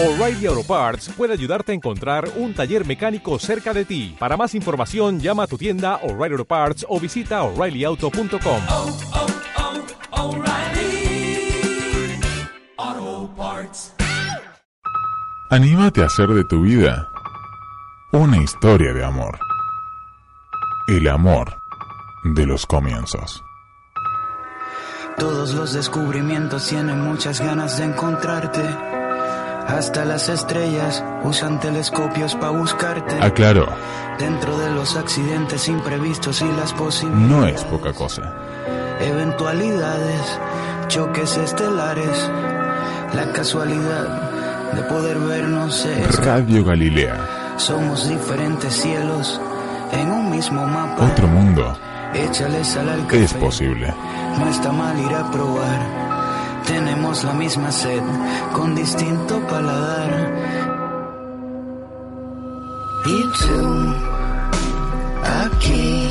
O'Reilly Auto Parts puede ayudarte a encontrar un taller mecánico cerca de ti. Para más información, llama a tu tienda O'Reilly Auto Parts o visita oreillyauto.com. oh, oh, Parts. Anímate a hacer de tu vida una historia de amor. El amor de los comienzos. Todos los descubrimientos tienen muchas ganas de encontrarte. Hasta las estrellas usan telescopios para buscarte. Aclaro, Dentro de los accidentes imprevistos y las posibilidades. no es poca cosa. Eventualidades, choques estelares. La casualidad de poder vernos es. Radio Galilea, Somos diferentes cielos en un mismo mapa. otro mundo, Échale sal al café. es posible. No está mal ir a probar. Tenemos la misma sed, con distinto paladar. Y tú, aquí,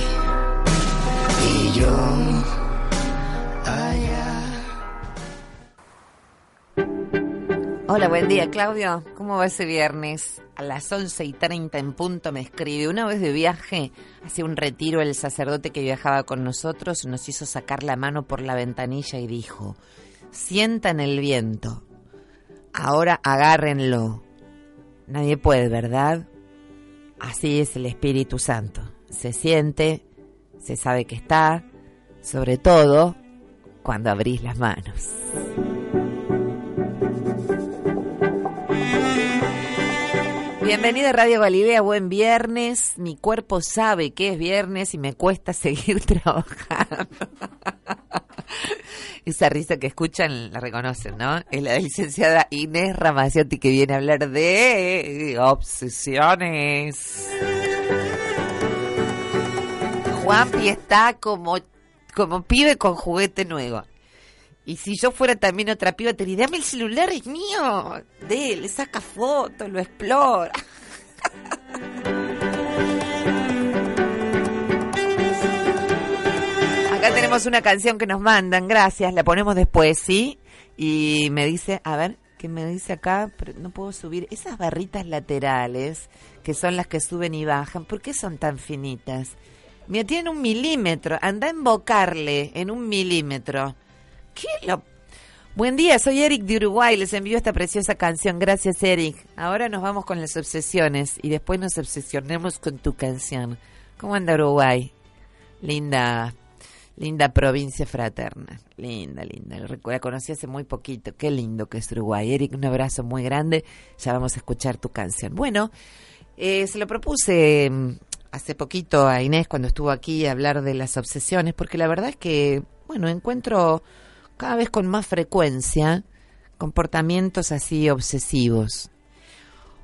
y yo, allá. Hola, buen día, Claudio. ¿Cómo va ese viernes? A las 11 y 30 en punto me escribe. Una vez de viaje, hacia un retiro, el sacerdote que viajaba con nosotros nos hizo sacar la mano por la ventanilla y dijo, sientan el viento. Ahora agárrenlo. Nadie puede, ¿verdad? Así es el Espíritu Santo. Se siente, se sabe que está, sobre todo cuando abrís las manos. Bienvenida a Radio Galilea, buen viernes. Mi cuerpo sabe que es viernes y me cuesta seguir trabajando. Esa risa que escuchan la reconocen, ¿no? Es la licenciada Inés Ramaciotti que viene a hablar de obsesiones. Juanpi está como, como pibe con juguete nuevo. Y si yo fuera también otra piba, te diría, dame el celular, es mío. De le saca fotos, lo explora. Acá tenemos una canción que nos mandan, gracias, la ponemos después, ¿sí? Y me dice, a ver, ¿qué me dice acá? Pero no puedo subir. Esas barritas laterales, que son las que suben y bajan, ¿por qué son tan finitas? Mira, tienen un milímetro, anda a embocarle en un milímetro. ¿Qué lo...? Buen día, soy Eric de Uruguay, les envío esta preciosa canción. Gracias, Eric. Ahora nos vamos con las obsesiones y después nos obsesionemos con tu canción. ¿Cómo anda Uruguay? Linda, linda provincia fraterna. Linda, linda. La conocí hace muy poquito. Qué lindo que es Uruguay. Eric, un abrazo muy grande. Ya vamos a escuchar tu canción. Bueno, eh, se lo propuse mm, hace poquito a Inés cuando estuvo aquí a hablar de las obsesiones, porque la verdad es que, bueno, encuentro cada vez con más frecuencia comportamientos así obsesivos.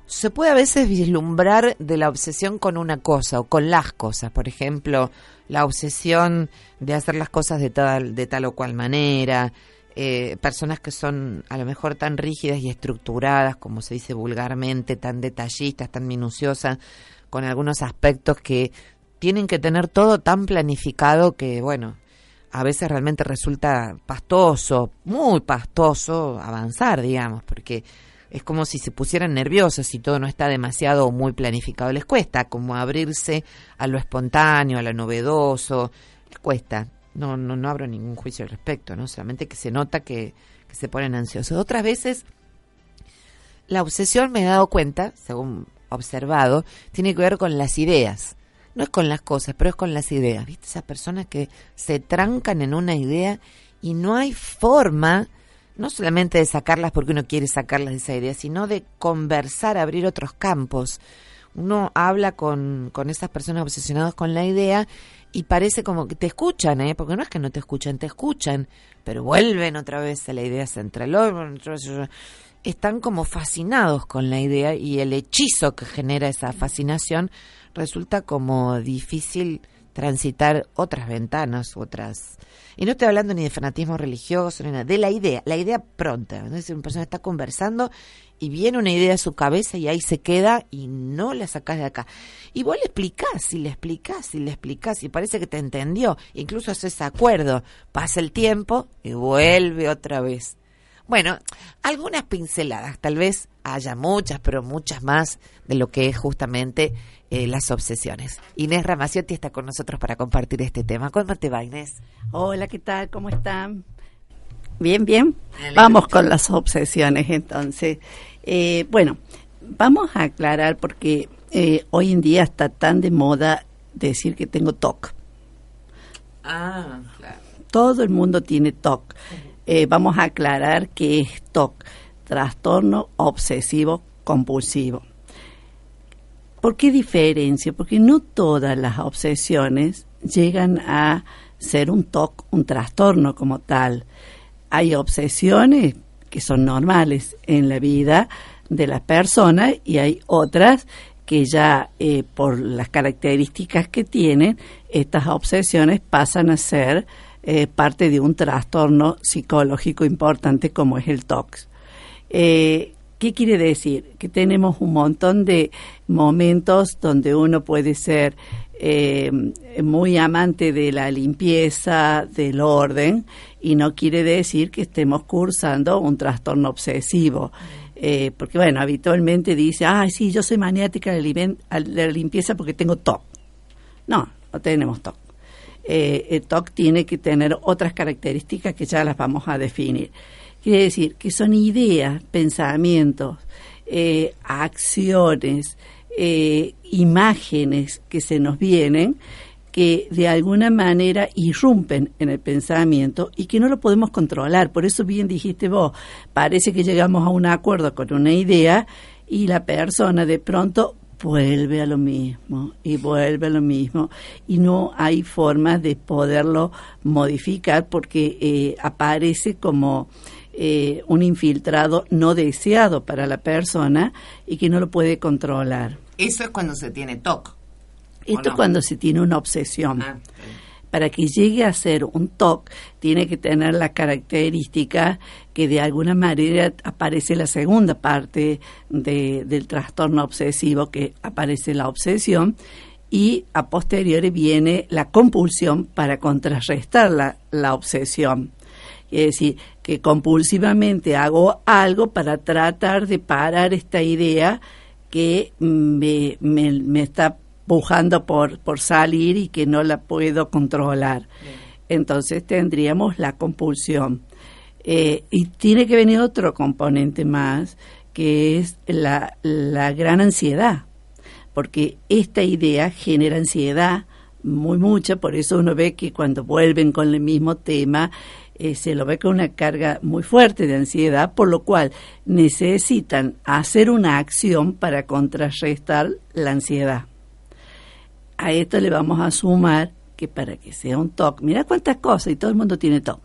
Se puede a veces vislumbrar de la obsesión con una cosa o con las cosas, por ejemplo, la obsesión de hacer las cosas de tal, de tal o cual manera, eh, personas que son a lo mejor tan rígidas y estructuradas, como se dice vulgarmente, tan detallistas, tan minuciosas, con algunos aspectos que tienen que tener todo tan planificado que, bueno, a veces realmente resulta pastoso, muy pastoso avanzar, digamos, porque es como si se pusieran nerviosos si todo no está demasiado muy planificado. Les cuesta como abrirse a lo espontáneo, a lo novedoso, les cuesta. No, no, no abro ningún juicio al respecto, ¿no? Solamente que se nota que, que se ponen ansiosos. Otras veces la obsesión, me he dado cuenta, según observado, tiene que ver con las ideas. No es con las cosas, pero es con las ideas. ¿Viste? Esas personas que se trancan en una idea y no hay forma, no solamente de sacarlas porque uno quiere sacarlas de esa idea, sino de conversar, abrir otros campos. Uno habla con, con esas personas obsesionadas con la idea y parece como que te escuchan, ¿eh? porque no es que no te escuchan, te escuchan, pero vuelven otra vez a la idea central. Están como fascinados con la idea y el hechizo que genera esa fascinación resulta como difícil transitar otras ventanas, otras... Y no estoy hablando ni de fanatismo religioso, ni nada, de la idea, la idea pronta. Entonces una persona está conversando y viene una idea a su cabeza y ahí se queda y no la sacás de acá. Y vos le explicás y le explicás y le explicás y parece que te entendió. Incluso haces acuerdo. Pasa el tiempo y vuelve otra vez. Bueno, algunas pinceladas, tal vez haya muchas, pero muchas más de lo que es justamente eh, las obsesiones. Inés Ramaciotti está con nosotros para compartir este tema. ¿Cómo te va, Inés? Hola, ¿qué tal? ¿Cómo están? Bien, bien. Vamos con las obsesiones entonces. Eh, bueno, vamos a aclarar porque eh, hoy en día está tan de moda decir que tengo TOC. Ah, claro. Todo el mundo tiene TOC. Eh, vamos a aclarar qué es TOC, trastorno obsesivo compulsivo. ¿Por qué diferencia? Porque no todas las obsesiones llegan a ser un TOC, un trastorno como tal. Hay obsesiones que son normales en la vida de las personas y hay otras que ya eh, por las características que tienen, estas obsesiones pasan a ser eh, parte de un trastorno psicológico importante como es el TOC. Eh, ¿Qué quiere decir? Que tenemos un montón de momentos donde uno puede ser eh, muy amante de la limpieza, del orden, y no quiere decir que estemos cursando un trastorno obsesivo. Porque, bueno, habitualmente dice, ay, sí, yo soy maniática de la limpieza porque tengo TOC. No, no tenemos TOC. Eh, el TOC tiene que tener otras características que ya las vamos a definir. Quiere decir que son ideas, pensamientos, eh, acciones, eh, imágenes que se nos vienen que de alguna manera irrumpen en el pensamiento y que no lo podemos controlar. Por eso bien dijiste vos, parece que llegamos a un acuerdo con una idea y la persona de pronto vuelve a lo mismo y vuelve a lo mismo y no hay forma de poderlo modificar porque eh, aparece como eh, un infiltrado no deseado para la persona y que no lo puede controlar. Eso es cuando se tiene TOC. Esto no? es cuando se tiene una obsesión. Ah, Para que llegue a ser un TOC, tiene que tener la característica que de alguna manera aparece la segunda parte de- del trastorno obsesivo, que aparece la obsesión, y a posteriori viene la compulsión para contrarrestar la, la obsesión. Es decir, que compulsivamente hago algo para tratar de parar esta idea que me, me, me está pujando por, por salir y que no la puedo controlar. Entonces tendríamos la compulsión. Eh, y tiene que venir otro componente más, que es la, la gran ansiedad, porque esta idea genera ansiedad muy mucha, por eso uno ve que cuando vuelven con el mismo tema, eh, se lo ve con una carga muy fuerte de ansiedad, por lo cual necesitan hacer una acción para contrarrestar la ansiedad. A esto le vamos a sumar que para que sea un TOC, mira cuántas cosas, y todo el mundo tiene TOC.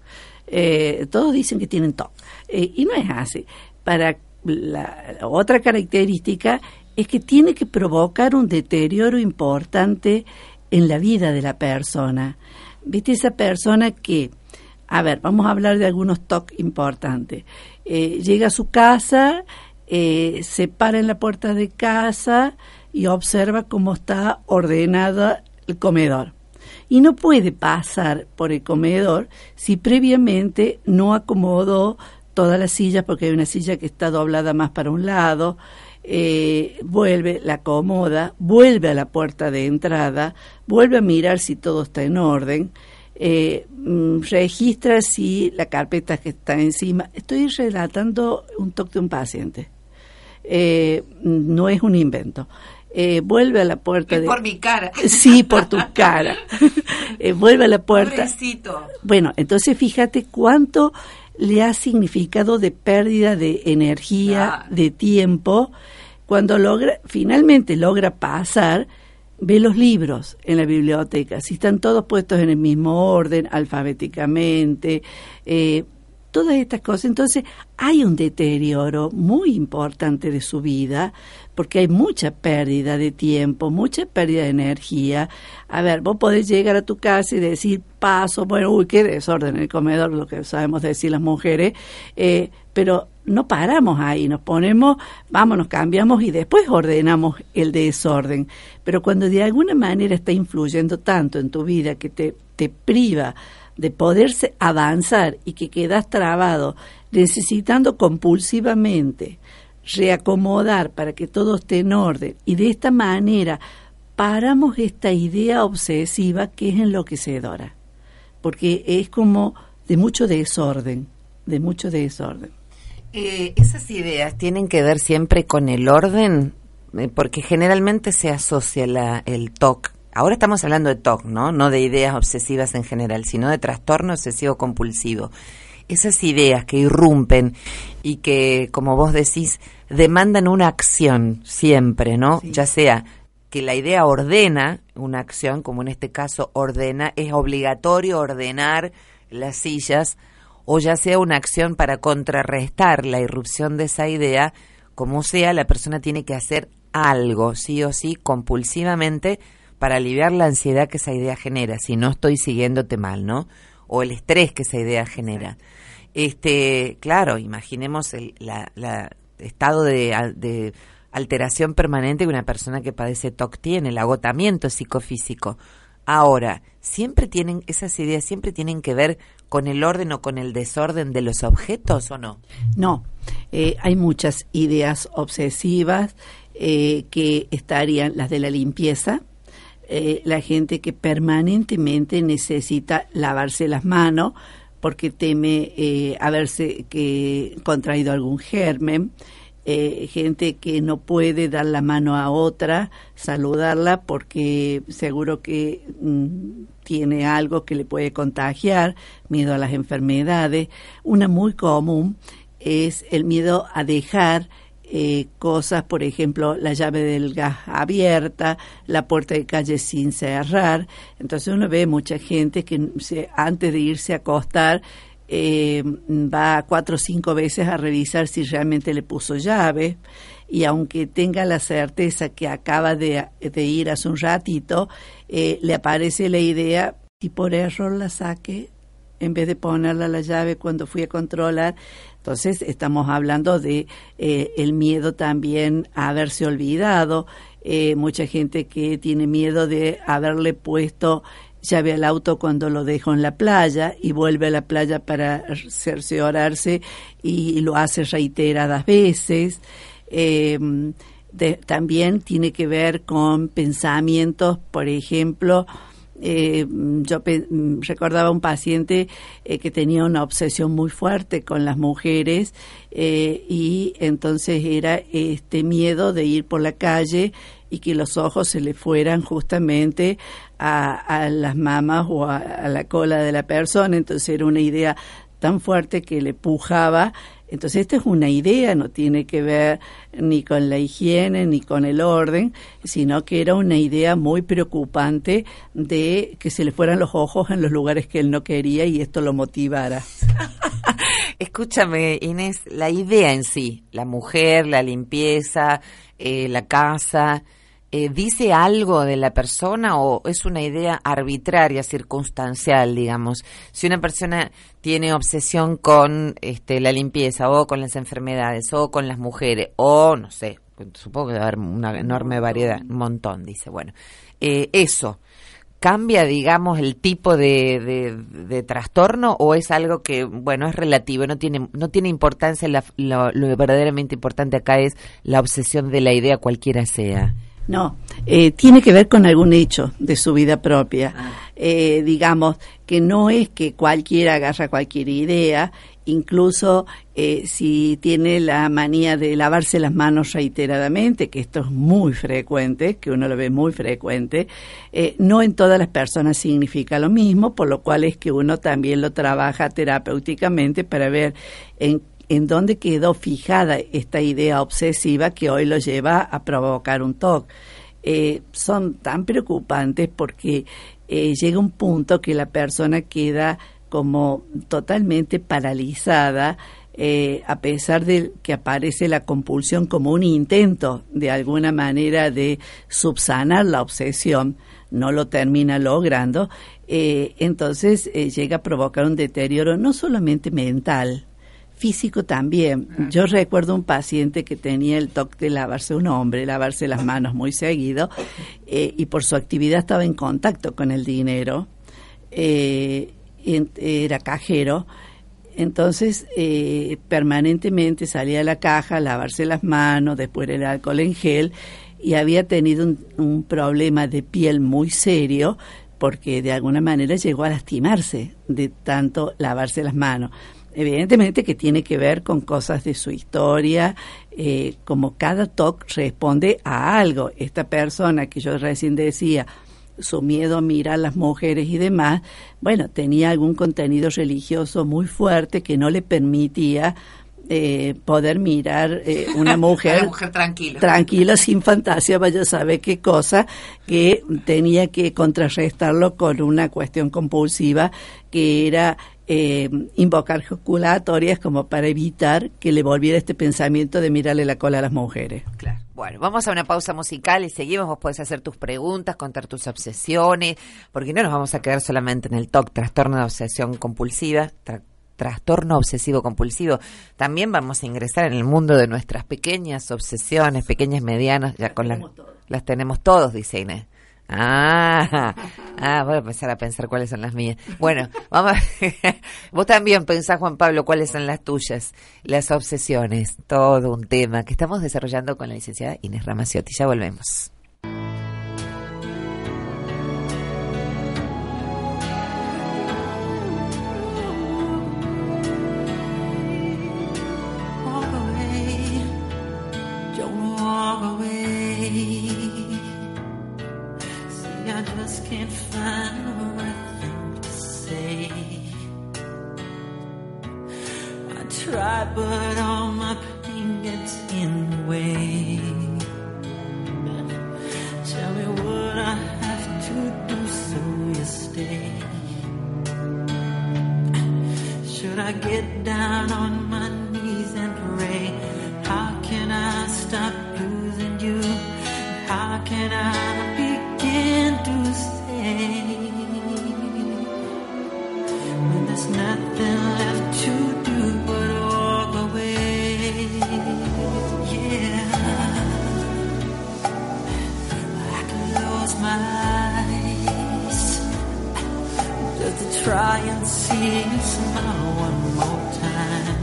Eh, todos dicen que tienen TOC, eh, y no es así. Para la, otra característica es que tiene que provocar un deterioro importante en la vida de la persona. ¿Viste esa persona que, a ver, vamos a hablar de algunos TOC importantes. Eh, llega a su casa, se para en la puerta de casa y observa cómo está ordenada el comedor. Y no puede pasar por el comedor si previamente no acomodó todas las sillas, porque hay una silla que está doblada más para un lado, eh, vuelve, la acomoda, vuelve a la puerta de entrada, vuelve a mirar si todo está en orden, eh, mm, registra si la carpeta que está encima. Estoy relatando un toque de un paciente. Eh, no es un invento. Eh, vuelve a la puerta Es de... por mi cara. Sí, por tu cara. Eh, vuelve a la puerta. Pobrecito. Bueno, entonces fíjate cuánto le ha significado de pérdida de energía, Claro. de tiempo, cuando logra, finalmente logra pasar, ve los libros en la biblioteca, si están todos puestos en el mismo orden, alfabéticamente, eh, todas estas cosas. Entonces hay un deterioro muy importante de su vida porque hay mucha pérdida de tiempo, mucha pérdida de energía. A ver, vos podés llegar a tu casa y decir paso, bueno, uy, qué desorden en el comedor, lo que sabemos decir las mujeres, eh, pero no paramos ahí, nos ponemos, vamos, nos cambiamos y después ordenamos el desorden. Pero cuando de alguna manera está influyendo tanto en tu vida que te, te priva de poderse avanzar y que quedas trabado necesitando compulsivamente reacomodar para que todo esté en orden y de esta manera paramos esta idea obsesiva que es enloquecedora, porque es como de mucho desorden, de mucho desorden. Eh, esas ideas tienen que ver siempre con el orden, eh, porque generalmente se asocia la, el TOC. Ahora estamos hablando de TOC, ¿no? No de ideas obsesivas en general, sino de trastorno obsesivo compulsivo. Esas ideas que irrumpen y que, como vos decís, demandan una acción siempre, ¿no? Ya sea que la idea ordena una acción, como en este caso ordena, es obligatorio ordenar las sillas, o ya sea una acción para contrarrestar la irrupción de esa idea, como sea, la persona tiene que hacer algo, sí o sí, compulsivamente, para aliviar la ansiedad que esa idea genera, si no estoy siguiéndote mal, ¿no? O el estrés que esa idea genera. Este, claro, imaginemos el la, la estado de, de alteración permanente que una persona que padece TOC tiene, el agotamiento psicofísico. Ahora, siempre tienen esas ideas siempre tienen que ver con el orden o con el desorden de los objetos o no? No, eh, hay muchas ideas obsesivas eh, que estarían las de la limpieza, eh, la gente que permanentemente necesita lavarse las manos porque teme haberse que contraído algún germen, eh, gente que no puede dar la mano a otra, saludarla porque seguro que mm, tiene algo que le puede contagiar, miedo a las enfermedades. Una muy común es el miedo a dejar eh, cosas, por ejemplo, la llave del gas abierta, la puerta de calle sin cerrar. Entonces uno ve mucha gente que antes de irse a acostar eh, va cuatro o cinco veces a revisar si realmente le puso llave y aunque tenga la certeza que acaba de, ir hace un ratito, eh, le aparece la idea y por error la saque en vez de ponerla la llave cuando fui a controlar. Entonces estamos hablando de eh, el miedo también a haberse olvidado, eh, mucha gente que tiene miedo de haberle puesto llave al auto cuando lo dejo en la playa y vuelve a la playa para cerciorarse y lo hace reiteradas veces. Em, también tiene que ver con pensamientos, por ejemplo, eh, yo recordaba un paciente eh, que tenía una obsesión muy fuerte con las mujeres eh, y entonces era este miedo de ir por la calle y que los ojos se le fueran justamente a, las mamas o a, la cola de la persona. Entonces era una idea tan fuerte que le pujaba. Entonces esta es una idea, no tiene que ver ni con la higiene ni con el orden, sino que era una idea muy preocupante de que se le fueran los ojos en los lugares que él no quería y esto lo motivara. Escúchame, Inés, la idea en sí, la mujer, la limpieza, eh, la casa, eh, dice algo de la persona o es una idea arbitraria, circunstancial, digamos. Si una persona tiene obsesión con este, la limpieza o con las enfermedades o con las mujeres o no sé, supongo que debe haber una enorme variedad, un montón, dice, bueno, eh, eso. ¿Cambia, digamos, el tipo de, de, trastorno o es algo que, bueno, es relativo, no tiene, no tiene importancia, lo, lo verdaderamente importante acá es la obsesión de la idea cualquiera sea? No, eh, tiene que ver con algún hecho de su vida propia. Ah. Eh, digamos que no es que cualquiera agarra cualquier idea, incluso eh, si tiene la manía de lavarse las manos reiteradamente, que esto es muy frecuente, que uno lo ve muy frecuente, no en todas las personas significa lo mismo, por lo cual es que uno también lo trabaja terapéuticamente para ver en en dónde quedó fijada esta idea obsesiva que hoy lo lleva a provocar un TOC. Eh, son tan preocupantes porque eh, llega un punto que la persona queda como totalmente paralizada, eh, a pesar de que aparece la compulsión como un intento de alguna manera de subsanar la obsesión, no lo termina logrando, entonces llega a provocar un deterioro no solamente mental, físico también. Yo recuerdo un paciente que tenía el toque de lavarse un hombre, lavarse las manos muy seguido, eh, y por su actividad estaba en contacto con el dinero. Eh, era cajero. Entonces, eh, permanentemente salía a la caja a lavarse las manos, después el alcohol en gel, y había tenido un, un problema de piel muy serio, porque de alguna manera llegó a lastimarse de tanto lavarse las manos. Evidentemente que tiene que ver con cosas de su historia, eh, como cada TOC responde a algo. Esta persona que yo recién decía, su miedo a mirar a las mujeres y demás, bueno, tenía algún contenido religioso muy fuerte que no le permitía eh, poder mirar eh, una mujer, mujer tranquila. tranquila, sin fantasía, vaya a saber qué cosa, que tenía que contrarrestarlo con una cuestión compulsiva que era eh, invocar jaculatorias como para evitar que le volviera este pensamiento de mirarle la cola a las mujeres. Claro. Bueno, vamos a una pausa musical y seguimos. Vos podés hacer tus preguntas, contar tus obsesiones, porque no nos vamos a quedar solamente en el TOC, trastorno de obsesión compulsiva, tra- trastorno obsesivo compulsivo. También vamos a ingresar en el mundo de nuestras pequeñas obsesiones, pequeñas, medianas, ya con las, las tenemos todos, dice Inés. Ah, ah, voy a empezar a pensar cuáles son las mías. Bueno, vamos. a- Vos también pensás, Juan Pablo, cuáles son las tuyas, las obsesiones, todo un tema que estamos desarrollando con la licenciada Inés Ramaciotti. Ya volvemos. Try and see you smile one more time.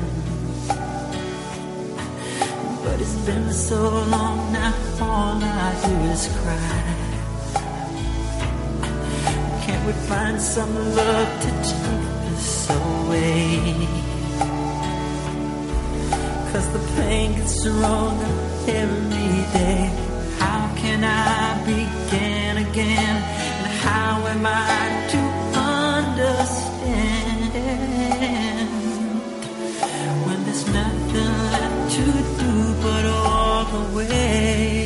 But it's been so long now, all I do is cry. Can't we find some love to take this away? Cause the pain gets stronger every day. How can I begin again? And how am I to nothing left to do but walk away?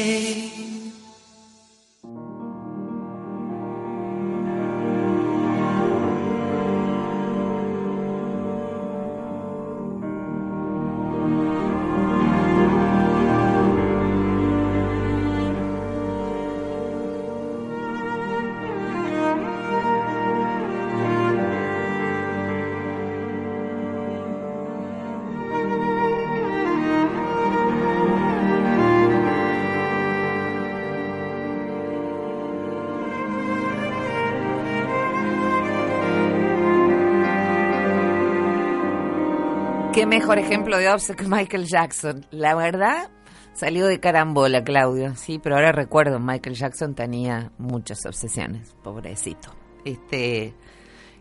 mejor ejemplo de obsesión que Michael Jackson. La verdad, salió de carambola, Claudio, sí, pero ahora recuerdo, Michael Jackson tenía muchas obsesiones, pobrecito. Este,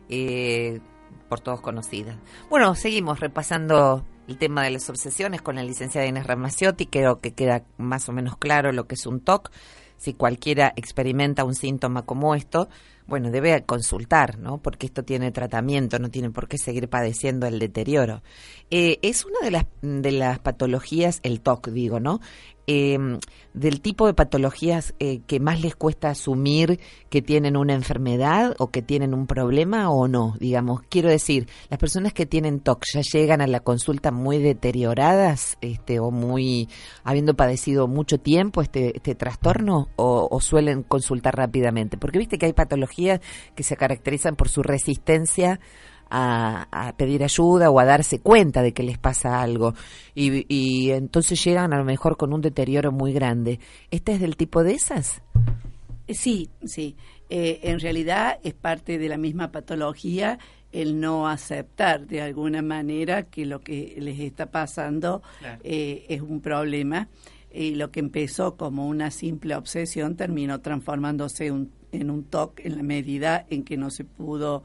eh, por todos conocidas. Bueno, seguimos repasando el tema de las obsesiones con la licenciada Inés Ramaciotti. Creo que queda más o menos claro lo que es un TOC. Si cualquiera experimenta un síntoma como esto, bueno, debe consultar, ¿no? Porque esto tiene tratamiento, no tiene por qué seguir padeciendo el deterioro. Eh, es una de las, de las patologías, el TOC, digo, ¿no? Eh, del tipo de patologías eh, que más les cuesta asumir que tienen una enfermedad o que tienen un problema o no, digamos. Quiero decir, las personas que tienen TOC ya llegan a la consulta muy deterioradas este, o muy habiendo padecido mucho tiempo este, este trastorno o, o suelen consultar rápidamente. Porque viste que hay patologías que se caracterizan por su resistencia a, a pedir ayuda o a darse cuenta de que les pasa algo y, y entonces llegan a lo mejor con un deterioro muy grande. ¿Este es del tipo de esas? Eh, Sí, sí. Eh, en realidad es parte de la misma patología el no aceptar de alguna manera que lo que les está pasando eh, es un problema y lo que empezó como una simple obsesión terminó transformándose un- en un TOC en la medida en que no se pudo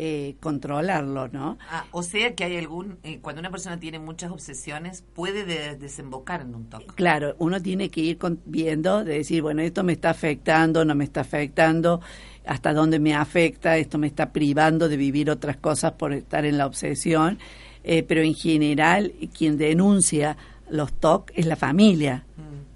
eh, controlarlo, ¿no? Ah, o sea que hay algún, eh, cuando una persona tiene muchas obsesiones, puede de- desembocar en un TOC. Claro, uno tiene que ir con- viendo, de decir, bueno, esto me está afectando, no me está afectando, hasta dónde me afecta, esto me está privando de vivir otras cosas por estar en la obsesión, Eh, pero en general quien denuncia los TOC es la familia.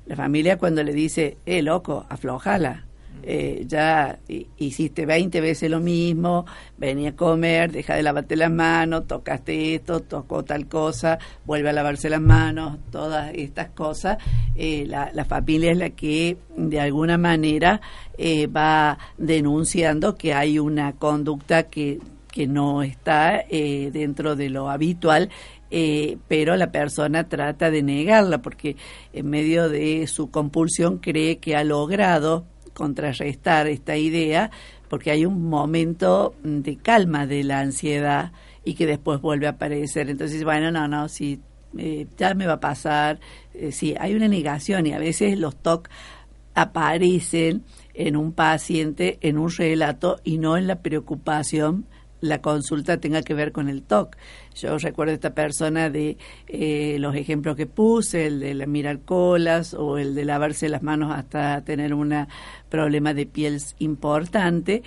La familia cuando le dice, eh, loco, aflojala. Eh, ya hi- hiciste 20 veces lo mismo, venía a comer, deja de lavarte las manos, tocaste esto, tocó tal cosa, vuelve a lavarse las manos, todas estas cosas. Eh, la, la familia es la que de alguna manera eh, va denunciando que hay una conducta que, que no está eh, dentro de lo habitual eh, pero la persona trata de negarla porque en medio de su compulsión cree que ha logrado contrarrestar esta idea porque hay un momento de calma de la ansiedad y que después vuelve a aparecer. Entonces, bueno, no, no, sí, eh, ya me va a pasar. Eh, sí, hay una negación y a veces los TOC aparecen en un paciente, en un relato y no en la preocupación la consulta tenga que ver con el TOC. Yo recuerdo esta persona de eh, los ejemplos que puse, el de la mirar colas o el de lavarse las manos hasta tener un problema de piel importante,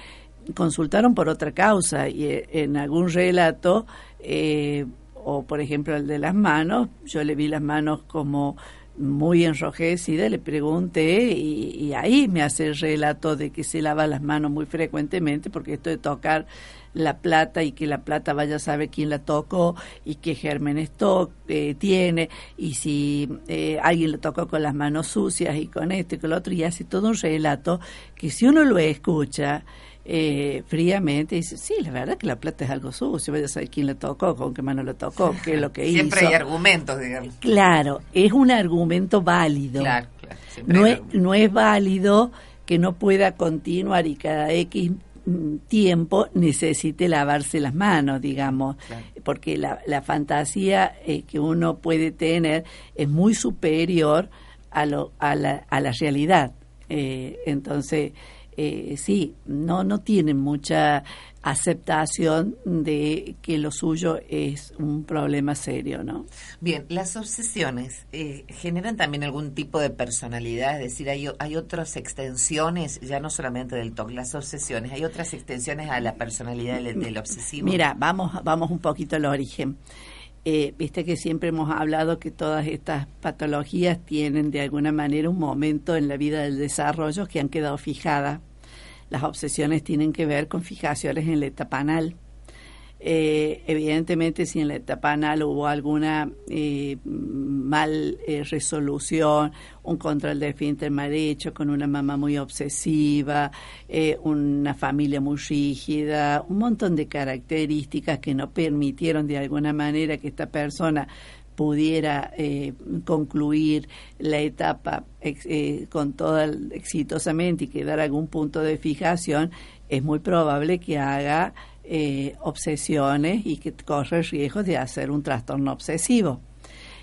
consultaron por otra causa y eh, en algún relato, eh, o por ejemplo el de las manos, yo le vi las manos como muy enrojecida, le pregunté y, y ahí me hace el relato de que se lava las manos muy frecuentemente porque esto de tocar la plata y que la plata vaya a saber quién la tocó y qué gérmenes to eh, tiene y si eh, alguien lo tocó con las manos sucias y con esto y con lo otro y hace todo un relato que si uno lo escucha eh, fríamente dice, sí, la verdad que la plata es algo sucio, vaya a saber quién la tocó, con qué mano la tocó, qué es lo que Siempre hizo. hay argumentos, digamos. Claro, es un argumento válido. Claro, claro. siempre No es, no es válido que no pueda continuar y cada X tiempo necesite lavarse las manos, digamos, porque la, la fantasía eh, que uno puede tener es muy superior a, lo, a, la, a la realidad. Eh, entonces, eh, sí, no, no tienen mucha aceptación de que lo suyo es un problema serio, ¿no? Bien, las obsesiones eh, generan también algún tipo de personalidad, es decir, hay, hay otras extensiones, ya no solamente del TOC, las obsesiones, hay otras extensiones a la personalidad del, del obsesivo. Mira, vamos, vamos un poquito al origen. Eh, Viste que siempre hemos hablado que todas estas patologías tienen de alguna manera un momento en la vida del desarrollo que han quedado fijadas. Las obsesiones tienen que ver con fijaciones en la etapa anal. Eh, evidentemente, si en la etapa anal hubo alguna eh, mal eh, resolución, un control del esfínter mal hecho, con una mamá muy obsesiva, eh, una familia muy rígida, un montón de características que no permitieron de alguna manera que esta persona pudiera eh, concluir la etapa eh, con toda exitosamente y quedar algún punto de fijación, es muy probable que haga eh, obsesiones y que corre riesgo de hacer un trastorno obsesivo.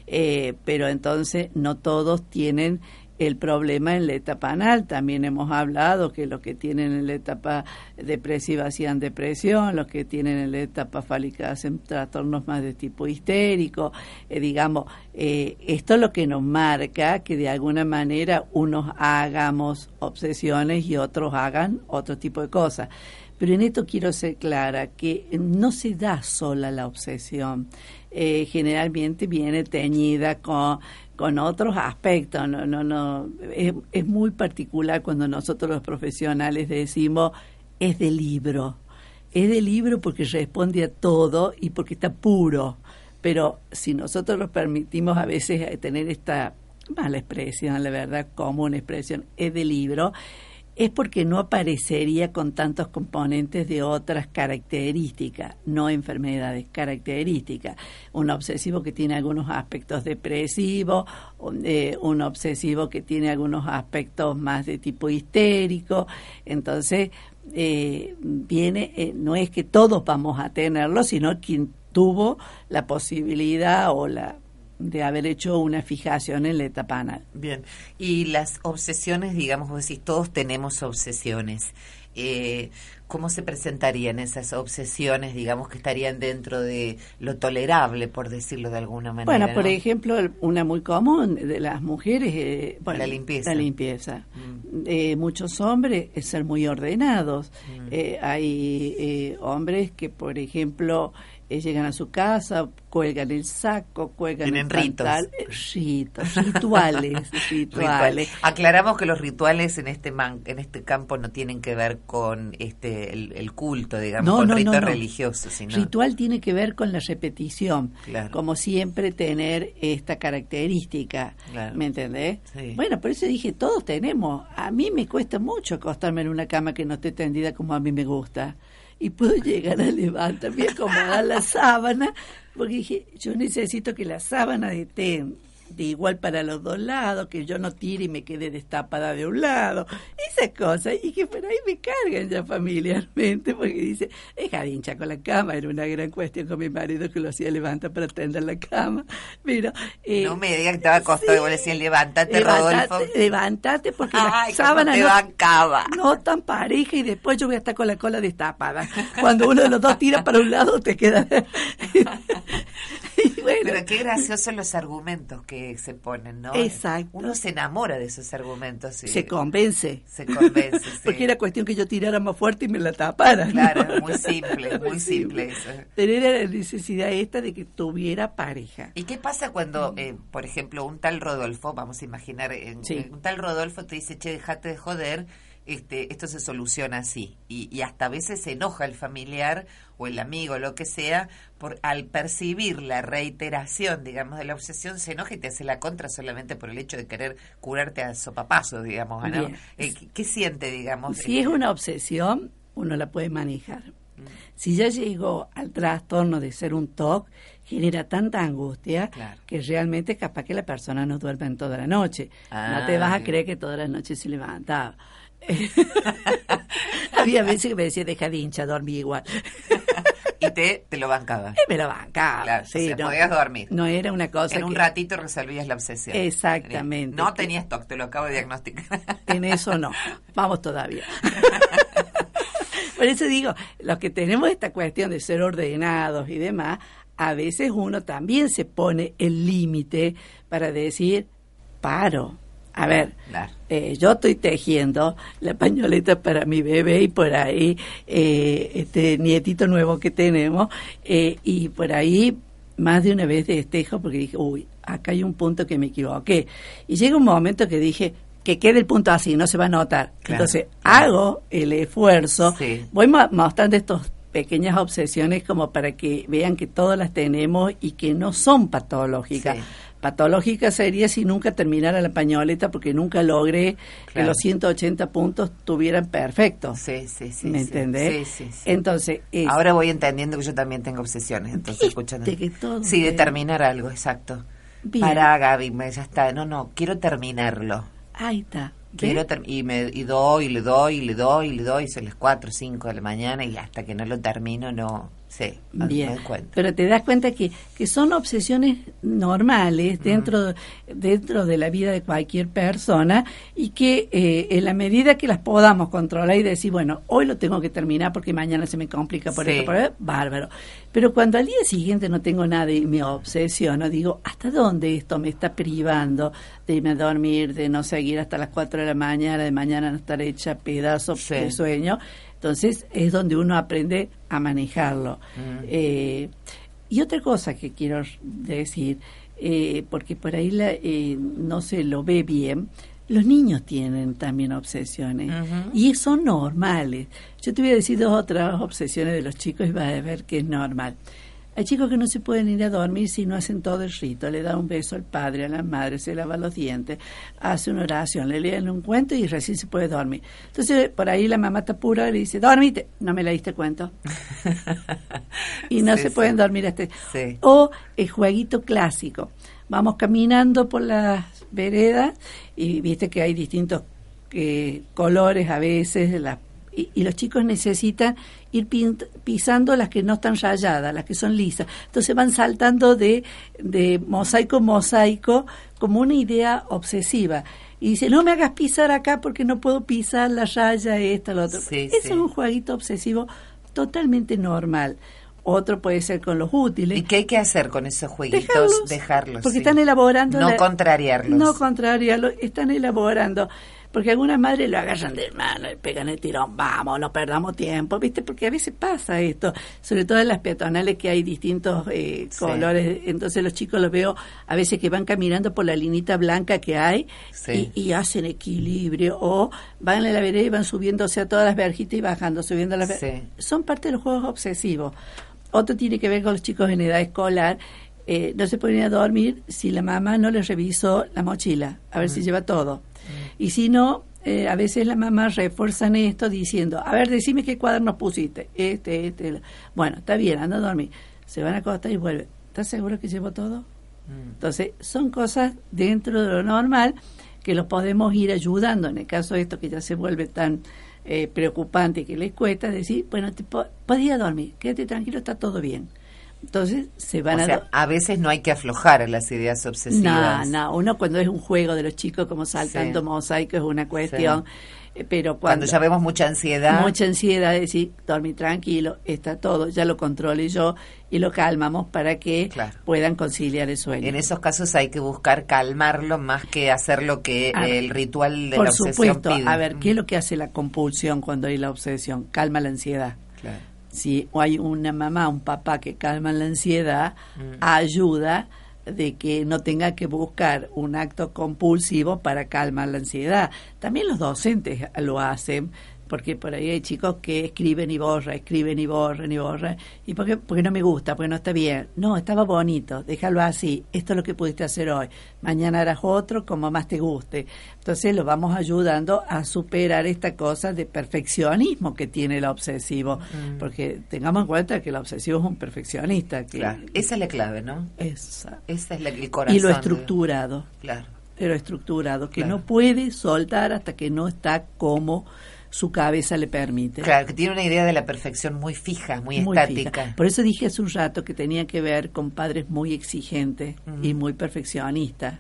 Eh, pero entonces no todos tienen el problema en la etapa anal. También hemos hablado que los que tienen en la etapa depresiva hacían depresión, los que tienen en la etapa fálica hacen trastornos más de tipo histérico. Eh, digamos, eh, esto es lo que nos marca que de alguna manera unos hagamos obsesiones y otros hagan otro tipo de cosas. Pero en esto quiero ser clara que no se da sola la obsesión. Eh, generalmente viene teñida con, con otros aspectos. No, no, no. Es, es muy particular cuando nosotros los profesionales decimos es de libro. Es de libro porque responde a todo y porque está puro. Pero si nosotros nos permitimos a veces tener esta mala expresión, la verdad, como una expresión, es de libro, es porque no aparecería con tantos componentes de otras características, no enfermedades, características. Un obsesivo que tiene algunos aspectos depresivos, un, eh, un obsesivo que tiene algunos aspectos más de tipo histérico. Entonces, eh, viene, eh, no es que todos vamos a tenerlo, sino quien tuvo la posibilidad o la de haber hecho una fijación en la etapa anal. Bien, y las obsesiones, digamos, vos decís, todos tenemos obsesiones. Eh, ¿Cómo se presentarían esas obsesiones, digamos, que estarían dentro de lo tolerable, por decirlo de alguna manera? Bueno, por ¿no? ejemplo, una muy común de las mujeres, eh, bueno, La limpieza. La limpieza. Mm. Eh, muchos hombres es ser muy ordenados. Mm. Eh, hay eh, hombres que, por ejemplo, eh, llegan a su casa, cuelgan el saco, cuelgan Tienen el ritos. pantal- eh, ritos, rituales, rituales. Ritual. Aclaramos que los rituales en este man- en este campo no tienen que ver con este el, el culto, digamos, No, con no, rito no. religioso, sino Ritual tiene que ver con la repetición, Claro. como siempre tener esta característica, Claro. ¿me entendés? Sí. Bueno, por eso dije, todos tenemos. A mí me cuesta mucho acostarme en una cama que no esté tendida como a mí me gusta. Y puedo llegar a levantarme y acomodar la sábana, porque dije, yo necesito que la sábana esté de igual para los dos lados, que yo no tire y me quede destapada de un lado, esas cosas, y que por ahí me cargan ya familiarmente, porque dice, deja de hinchar con la cama, era una gran cuestión con mi marido que lo hacía levantar para tender la cama, pero... eh, no me digas que estaba acostado y vos decías, levántate, Rodolfo. Levántate, porque Ay, cómo sábana te no, bancaba. no tan pareja y después yo voy a estar con la cola destapada. Cuando uno de los dos tira para un lado te queda... Pero qué graciosos los argumentos que se ponen, ¿no? Exacto. Uno se enamora de esos argumentos. sí. se convence. Se convence, sí. Porque era cuestión que yo tirara más fuerte y me la tapara. ¿no? Claro, muy simple, muy simple eso. Era la necesidad esta de que tuviera pareja. ¿Y qué pasa cuando, eh, por ejemplo, un tal Rodolfo, vamos a imaginar, eh, Sí. un tal Rodolfo te dice, che, dejate de joder, este, esto se soluciona así. Y, y hasta a veces se enoja el familiar o el amigo, lo que sea, por al percibir la reiteración, digamos, de la obsesión, se enoja y te hace la contra solamente por el hecho de querer curarte a sopapazos, digamos, ¿no? Eh, ¿qué, qué siente, digamos? Si es una obsesión, uno la puede manejar. Si ya llegó al trastorno de ser un TOC, genera tanta angustia Claro. que realmente capaz que la persona no duerme en toda la noche. no te Ah, vas a bien. creer que todas las noches se levantaba. Había veces que me decía, deja de hincha, dormí igual. Y te, te lo bancaba. Y me lo bancaba. Claro, sí, o sea, no, podías dormir. No era una cosa En un que- ratito resolvías la obsesión. Exactamente. No tenías TOC, te lo acabo de diagnosticar. En eso no. Vamos todavía. Por eso digo, los que tenemos esta cuestión de ser ordenados y demás, a veces uno también se pone el límite para decir, paro. A ver, Claro. eh, yo estoy tejiendo la pañoleta para mi bebé y por ahí eh, este nietito nuevo que tenemos eh, y por ahí más de una vez destejo porque dije, uy, acá hay un punto que me equivoqué. Y llega un momento que dije, que quede el punto así, no se va a notar. Claro, Entonces claro. hago el esfuerzo, Sí. voy mo- mostrando estas pequeñas obsesiones como para que vean que todas las tenemos y que no son patológicas. Sí. Patológica sería si nunca terminara la pañoleta porque nunca logré que los 180 puntos tuvieran perfectos. Sí, sí, sí. ¿Me sí. entendés? Sí, sí. Entonces, es- Ahora voy entendiendo que yo también tengo obsesiones, entonces escuchando. Sí, te- determinar algo, exacto. Bien. Para Gaby, me, ya está. No, no, quiero terminarlo. ahí está. Quiero y, me, y doy, y le doy, y le doy, y le doy, son las 4 o 5 de la mañana, y hasta que no lo termino, no no Bien, pero te das cuenta que, que son obsesiones normales dentro, dentro de la vida de cualquier persona y que eh, en la medida que las podamos controlar y decir, bueno, hoy lo tengo que terminar porque mañana se me complica por Sí. esto, por esto, bárbaro. Pero cuando al día siguiente no tengo nada y me obsesiono, digo, ¿hasta dónde esto me está privando de irme a dormir, de no seguir hasta las 4 de la mañana, de mañana no estar hecha pedazos Sí. de sueño? Entonces es donde uno aprende a manejarlo. Eh, y otra cosa que quiero decir, eh, porque por ahí la, eh, no se lo ve bien, los niños tienen también obsesiones y son normales. Yo te voy a decir dos otras obsesiones de los chicos y vas a ver que es normal. Hay chicos que no se pueden ir a dormir si no hacen todo el rito. Le da un beso al padre, a la madre, se lava los dientes, hace una oración, le leen un cuento y recién se puede dormir. Entonces, por ahí la mamá está pura y le dice, dormite. No me la diste cuento. y no Sí, se sí. pueden dormir hasta... Sí. O el jueguito clásico. Vamos caminando por las veredas y viste que hay distintos eh, colores a veces, la- y, y los chicos necesitan ir pisando las que no están rayadas, las que son lisas. Entonces van saltando de, de mosaico en mosaico como una idea obsesiva. Y dice, no me hagas pisar acá porque no puedo pisar la raya, esta, la otra. Sí, Eso sí. es un jueguito obsesivo totalmente normal. Otro puede ser con los útiles. ¿Y qué hay que hacer con esos jueguitos? Dejarlos, Dejarlos. porque sí. están elaborando No la- contrariarlos. no contrariarlos están elaborando porque algunas madres lo agarran de mano le pegan el tirón vamos no perdamos tiempo viste porque a veces pasa esto sobre todo en las peatonales que hay distintos eh, Sí. colores entonces los chicos los veo a veces que van caminando por la linita blanca que hay Sí. y, y hacen equilibrio o van en la vereda y van subiéndose a todas las verjitas y bajando subiendo las ver- Sí. son parte de los juegos obsesivos otro tiene que ver con los chicos en edad escolar. Eh, no se pueden ir a dormir si la mamá no les revisó la mochila, a ver si lleva todo. Y si no, eh, a veces las mamás refuerzan esto diciendo, a ver, decime qué cuadernos pusiste. Este, este. Bueno, está bien, anda a dormir. Se van a acostar y vuelven. ¿Estás seguro que llevó todo? Mm. Entonces, son cosas dentro de lo normal que los podemos ir ayudando. En el caso de esto que ya se vuelve tan eh, preocupante que les cuesta, decir, bueno, te po- podés ir a dormir, quédate tranquilo, está todo bien. Entonces, se van O a... sea, a veces no hay que aflojar a las ideas no, obsesivas. no, uno cuando es un juego de los chicos como saltando Sí. mosaico es una cuestión, eh, pero cuando, Cuando ya vemos mucha ansiedad. mucha ansiedad, decir, dormir tranquilo, está todo, ya lo controlé yo y lo calmamos para que Claro. puedan conciliar el sueño. En esos casos hay que buscar calmarlo más que hacer lo que ver, el ritual de Por la obsesión supuesto, pide. a ver, ¿qué es Mm, lo que hace la compulsión cuando hay la obsesión? Calma la ansiedad. claro. Si hay una mamá, un papá que calma la ansiedad, Mm. ayuda de que no tenga que buscar un acto compulsivo para calmar la ansiedad. También los docentes lo hacen, porque por ahí hay chicos que escriben y borran, escriben y borran y borran. ¿Y por qué? Porque no me gusta, porque no está bien. No, estaba bonito, déjalo así. Esto es lo que pudiste hacer hoy. Mañana harás otro como más te guste. Entonces lo vamos ayudando a superar esta cosa de perfeccionismo que tiene el obsesivo. Porque tengamos en cuenta que el obsesivo es un perfeccionista. Que Claro. Esa es la clave, ¿no? Esa. Esa es la, el corazón. Y lo de- estructurado Claro. pero estructurado, que Claro. no puede soltar hasta que no está como su cabeza le permite. Claro, que tiene una idea de la perfección muy fija, muy, Muy estática. fija. Por eso dije hace un rato que tenía que ver con padres muy exigentes y muy perfeccionistas,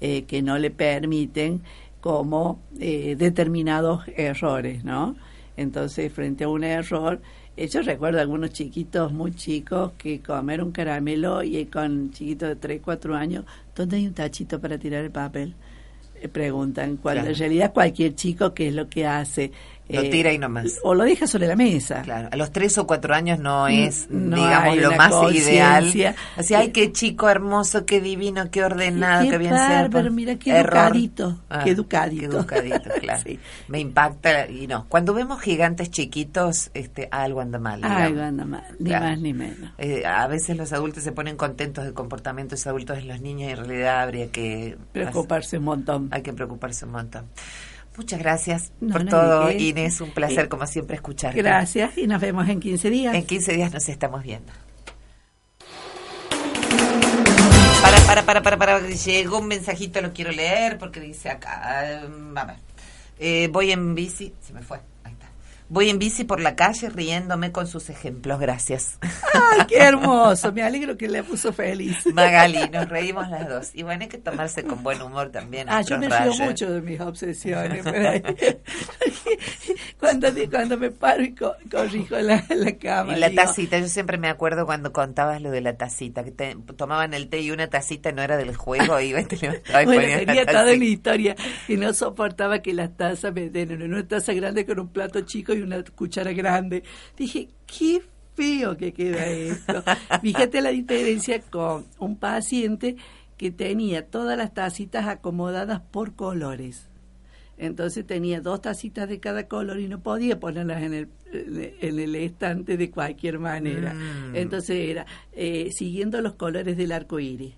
eh, que no le permiten como eh, determinados errores, ¿no? Entonces, frente a un error, yo recuerdo algunos chiquitos muy chicos que comer un caramelo y con chiquitos de 3, 4 años, ¿dónde hay un tachito para tirar el papel? Preguntan, cuando Claro. en realidad cualquier chico, ¿qué es lo que hace? Lo Eh, tira y no más. O lo deja sobre la mesa. Claro, a los tres o cuatro años no es, no digamos, lo más ideal. Así, ay, qué chico hermoso, qué divino, qué ordenado, qué qué bien bárbaro, mira, qué Error. educadito, Ah, qué educadito. Qué educadito, claro. Sí. Me impacta y no. Cuando vemos gigantes chiquitos, este, algo anda mal. Digamos. anda mal, ni Claro. más ni menos. Eh, a veces los adultos se ponen contentos de comportamientos adultos en los niños y en realidad habría que Preocuparse un montón. hay que preocuparse un montón. Muchas gracias No, por no, todo. Inés. Un placer, Eh, como siempre, escucharte. Gracias y nos vemos en 15 días. En 15 días nos estamos viendo. Para, para, para, para, para. Llegó un mensajito, lo quiero leer porque dice acá. a ver. Eh, voy en bici. Se me fue. Voy en bici por la calle riéndome con sus ejemplos. Gracias. Ay, qué hermoso. Me alegro que le puso feliz. Magali, nos reímos las dos. Y bueno, hay que tomarse con buen humor también. Ah, yo me río mucho de mis obsesiones. cuando, cuando me paro y co- corrijo la, la cama. Y la digo, tacita, yo siempre me acuerdo cuando contabas lo de la tacita, que te, tomaban el té y una tacita no era del juego, y te levantabas y Bueno, tenía toda una historia y no soportaba que las tazas me den en una taza grande con un plato chico y una cuchara grande. Dije, qué feo que queda esto. Fíjate la diferencia con un paciente que tenía todas las tacitas acomodadas por colores. Entonces tenía dos tacitas de cada color y no podía ponerlas en el, en el estante de cualquier manera. Mm. Entonces era eh, siguiendo los colores del arco iris.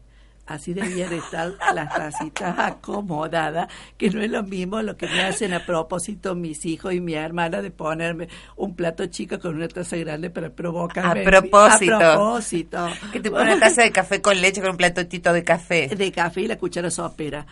Así debían estar las tacitas acomodadas, que no es lo mismo lo que me hacen a propósito mis hijos y mi hermana de ponerme un plato chico con una taza grande para provocarme. A propósito. A propósito. Que te pone una taza de café con leche con un platotito de café. de café y la cuchara sopera.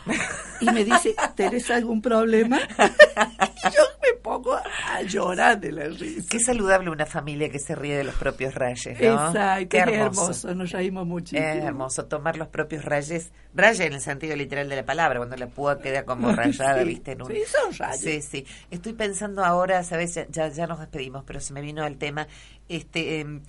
Y me dice, ¿tenés algún problema? Y yo me pongo a llorar de la risa. Qué saludable una familia que se ríe de los propios rayes, ¿no? Exacto, Qué es hermoso, nos reímos muchísimo. Es hermoso tomar los propios rayes, raya en el sentido literal de la palabra, cuando la púa queda como rayada, Sí, ¿viste? En un... sí, son rayos. Sí, sí. Estoy pensando ahora, ¿sabes? Ya, ya, ya nos despedimos, pero se me vino al tema. Este, em,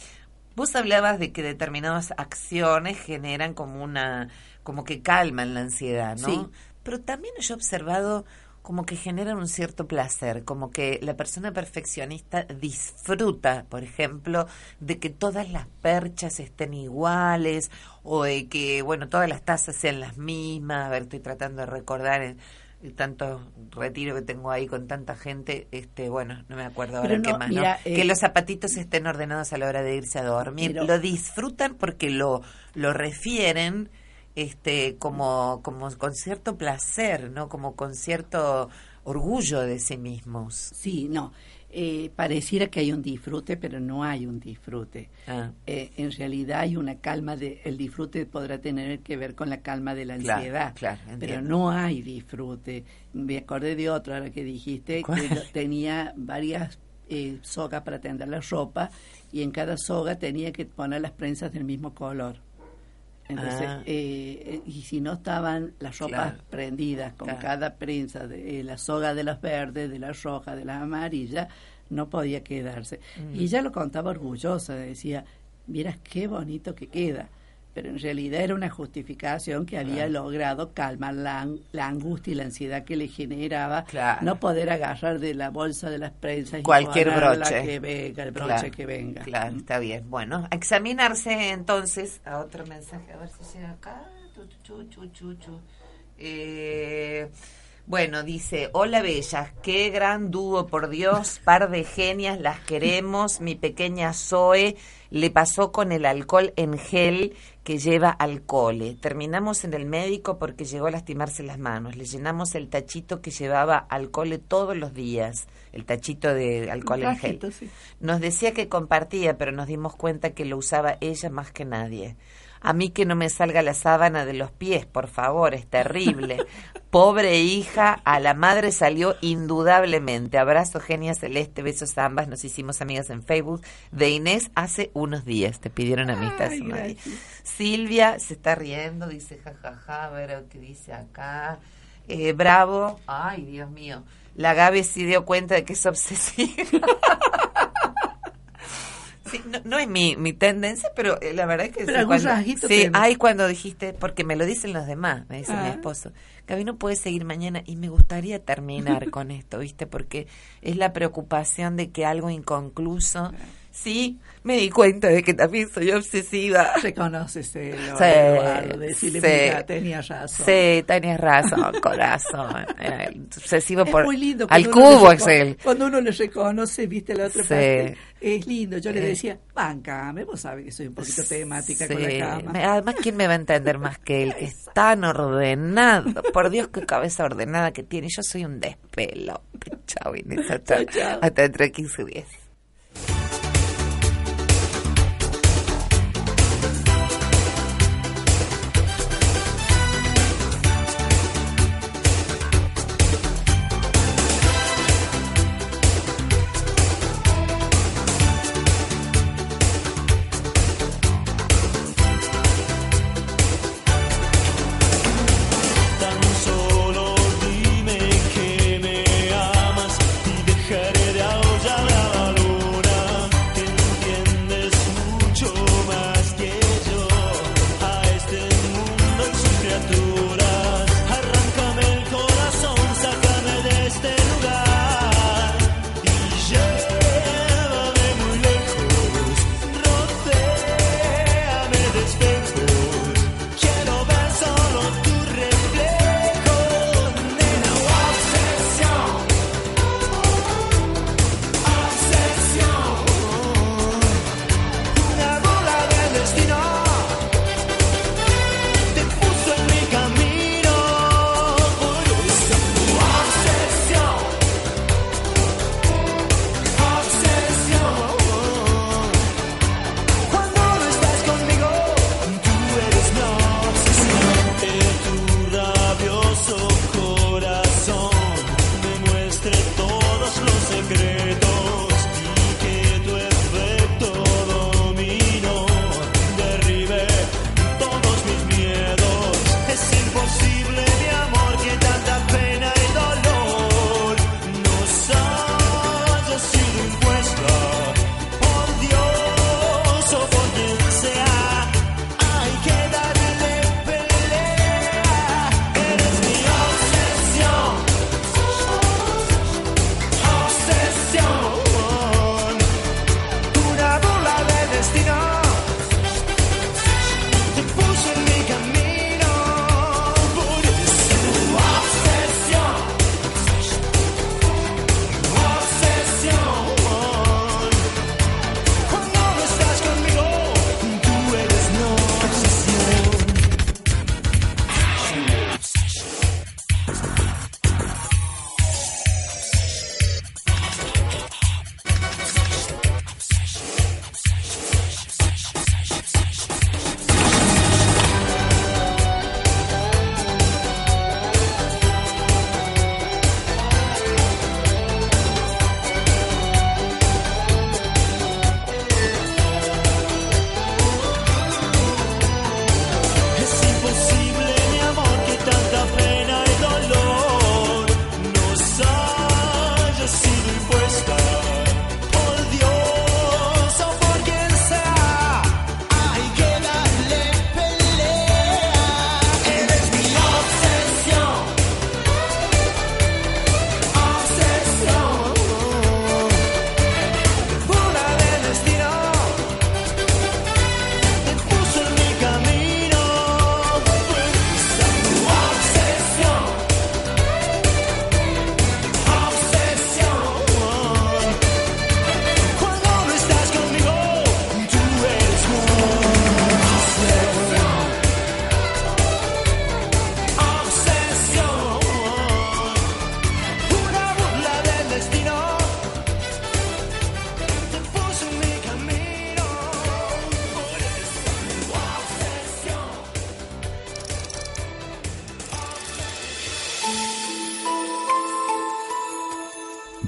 vos hablabas de que determinadas acciones generan como una, como que calman la ansiedad, ¿no? Sí. Pero también yo he observado como que generan un cierto placer, como que la persona perfeccionista disfruta, por ejemplo, de que todas las perchas estén iguales o de que, bueno, todas las tazas sean las mismas. A ver, estoy tratando de recordar el, el tanto retiro que tengo ahí con tanta gente, este, bueno, no me acuerdo ahora Pero qué no, más, mira, ¿no? eh, que los zapatitos estén ordenados a la hora de irse a dormir. Pero- lo disfrutan porque lo, lo refieren este como como con cierto placer no como con cierto orgullo de sí mismos Sí, no. Eh, pareciera que hay un disfrute, pero no hay un disfrute. Ah. Eh, en realidad hay una calma de el disfrute podrá tener que ver con la calma de la ansiedad claro, pero no hay disfrute me acordé de otro ahora que dijiste ¿Cuál? que tenía varias eh, sogas para tender la ropa y en cada soga tenía que poner las prensas del mismo color entonces Ah. eh, y si no estaban las ropas Claro. prendidas con Claro. cada prensa de eh, la soga de las verdes de las rojas de las amarillas no podía quedarse Mm. y ella lo contaba orgullosa decía miras qué bonito que queda pero en realidad era una justificación que había logrado calmar la, la angustia y la ansiedad que le generaba Claro. no poder agarrar de la bolsa de las prensas y Cualquier la broche. que venga el broche Claro, que venga. Claro está bien. Bueno a examinarse entonces. A otro mensaje a ver si llega acá. Tu, tu, tu. Eh, bueno dice hola bellas qué gran dúo por Dios par de genias las queremos mi pequeña Zoe le pasó con el alcohol en gel que lleva al cole. Terminamos en el médico porque llegó a lastimarse las manos. Le llenamos el tachito que llevaba al cole todos los días, el tachito de alcohol en gel. Sí. Nos decía que compartía, pero nos dimos cuenta que lo usaba ella más que nadie. A mí que no me salga la sábana de los pies, por favor, es terrible. Pobre hija, a la madre salió indudablemente. Abrazo, Genia Celeste, besos a ambas. Nos hicimos amigas en Facebook. De Inés hace unos días. Te pidieron amistad. Ay. Silvia se está riendo, dice jajaja, a ver qué dice acá. Eh, bravo. Ay, Dios mío. La Gaby sí dio cuenta de que es obsesiva. Sí, no, no es mi, mi tendencia, pero eh, la verdad es que Pero sí, cuando, sí, ay, cuando dijiste, porque me lo dicen los demás, me dice mi Ah. esposo, Gaby no puede seguir mañana y me gustaría terminar con esto, ¿viste? Porque es la preocupación de que algo inconcluso, Sí, me di cuenta de que también soy obsesiva. Reconoces eh, sí, tenías razón. Sí, tenías razón, corazón. Obsesivo por... Muy lindo al cubo, Excel. Cuando uno le reconoce, viste la otra sí. parte. Es lindo. Yo le eh. decía, bancame, vos sabés que soy un poquito temática con la cama. Además, ¿quién me va a entender más que él? Que es tan ordenado. Por Dios, qué cabeza ordenada que tiene. Yo soy un despelo. Chau, Inés. Hasta, chau, chau. hasta entre 15 y 10.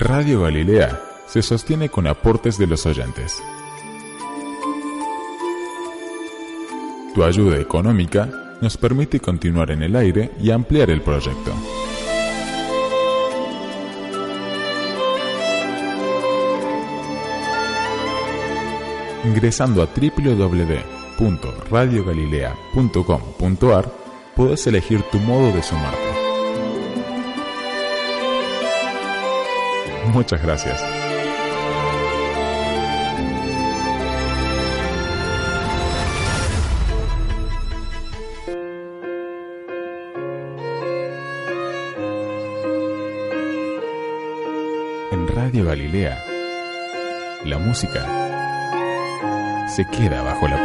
Radio Galilea se sostiene con aportes de los oyentes. Tu ayuda económica nos permite continuar en el aire y ampliar el proyecto. Ingresando a www.radiogalilea.com.ar puedes elegir tu modo de sumarte. Muchas gracias. En Radio Galilea, la música se queda bajo la